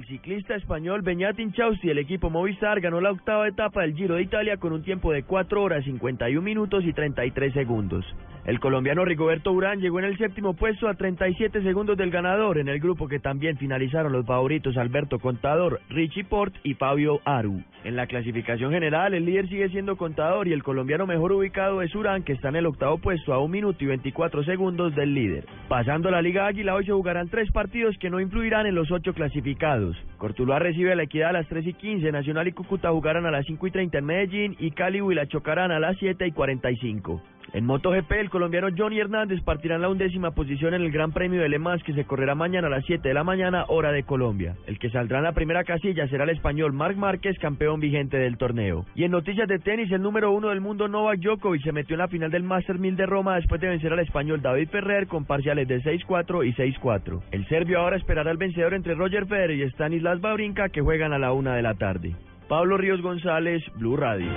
El ciclista español Beñat Inchausti del equipo Movistar ganó la octava etapa del Giro de Italia con un tiempo de 4 horas 51 minutos y 33 segundos. El colombiano Rigoberto Urán llegó en el séptimo puesto a 37 segundos del ganador en el grupo que también finalizaron los favoritos Alberto Contador, Richie Port y Fabio Aru. En la clasificación general el líder sigue siendo Contador y el colombiano mejor ubicado es Urán que está en el octavo puesto a 1 minuto y 24 segundos del líder. Pasando la Liga Águila hoy se jugarán tres partidos que no influirán en los ocho clasificados. Cortuluá recibe a la Equidad a las 3 y 15, Nacional y Cúcuta jugarán a las 5 y 30 en Medellín y Cali y la chocarán a las 7 y 45. En MotoGP, el colombiano Johnny Hernández partirá en la undécima posición en el Gran Premio de Le Mans que se correrá mañana a las 7 de la mañana, hora de Colombia. El que saldrá en la primera casilla será el español Marc Márquez, campeón vigente del torneo. Y en noticias de tenis, el número uno del mundo Novak Djokovic se metió en la final del Master 1000 de Roma después de vencer al español David Ferrer con parciales de 6-4 y 6-4. El serbio ahora esperará al vencedor entre Roger Federer y Stanislas Wawrinka que juegan a la una de la tarde. Pablo Ríos González, Blue Radio.